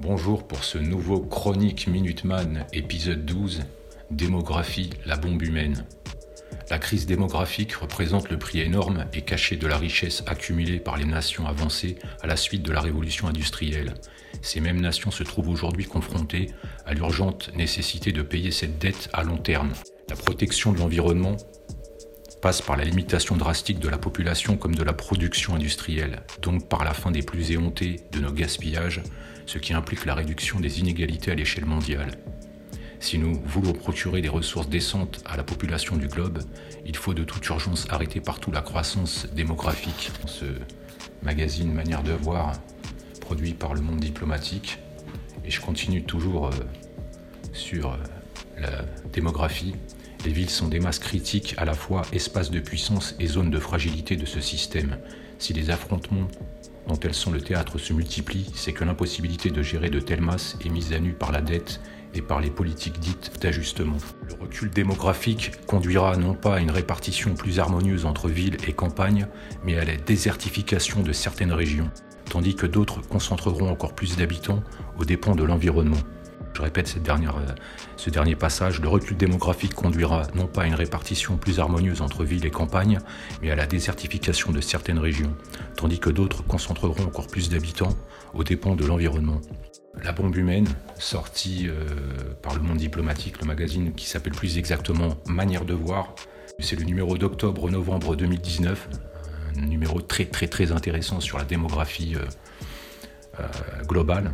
Bonjour pour ce nouveau Chronique Minuteman épisode 12, Démographie, la bombe humaine. La crise démographique représente le prix énorme et caché de la richesse accumulée par les nations avancées à la suite de la révolution industrielle. Ces mêmes nations se trouvent aujourd'hui confrontées à l'urgente nécessité de payer cette dette à long terme. La protection de l'environnement passe par la limitation drastique de la population comme de la production industrielle, donc par la fin des plus éhontés de nos gaspillages, ce qui implique la réduction des inégalités à l'échelle mondiale. Si nous voulons procurer des ressources décentes à la population du globe, il faut de toute urgence arrêter partout la croissance démographique. Ce magazine Manière de voir, produit par le monde diplomatique, et je continue toujours euh, sur euh, la démographie, les villes sont des masses critiques à la fois espaces de puissance et zones de fragilité de ce système. Si les affrontements dont elles sont le théâtre se multiplient, c'est que l'impossibilité de gérer de telles masses est mise à nu par la dette et par les politiques dites d'ajustement. Le recul démographique conduira non pas à une répartition plus harmonieuse entre villes et campagnes, mais à la désertification de certaines régions, tandis que d'autres concentreront encore plus d'habitants aux dépens de l'environnement. Je répète cette dernière, euh, ce dernier passage, le recul démographique conduira non pas à une répartition plus harmonieuse entre villes et campagnes, mais à la désertification de certaines régions, tandis que d'autres concentreront encore plus d'habitants aux dépens de l'environnement. La bombe humaine, sortie euh, par le monde diplomatique, le magazine qui s'appelle plus exactement Manière de voir, c'est le numéro d'octobre-novembre 2019, un numéro très très très intéressant sur la démographie euh, globale.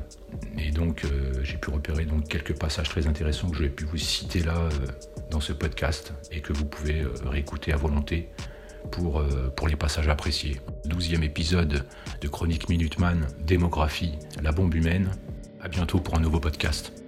Et donc, euh, j'ai pu repérer donc, quelques passages très intéressants que je pu vous citer là euh, dans ce podcast et que vous pouvez réécouter à volonté pour, pour les passages appréciés. Douzième épisode de Chronique Minuteman, démographie, la bombe humaine. À bientôt pour un nouveau podcast.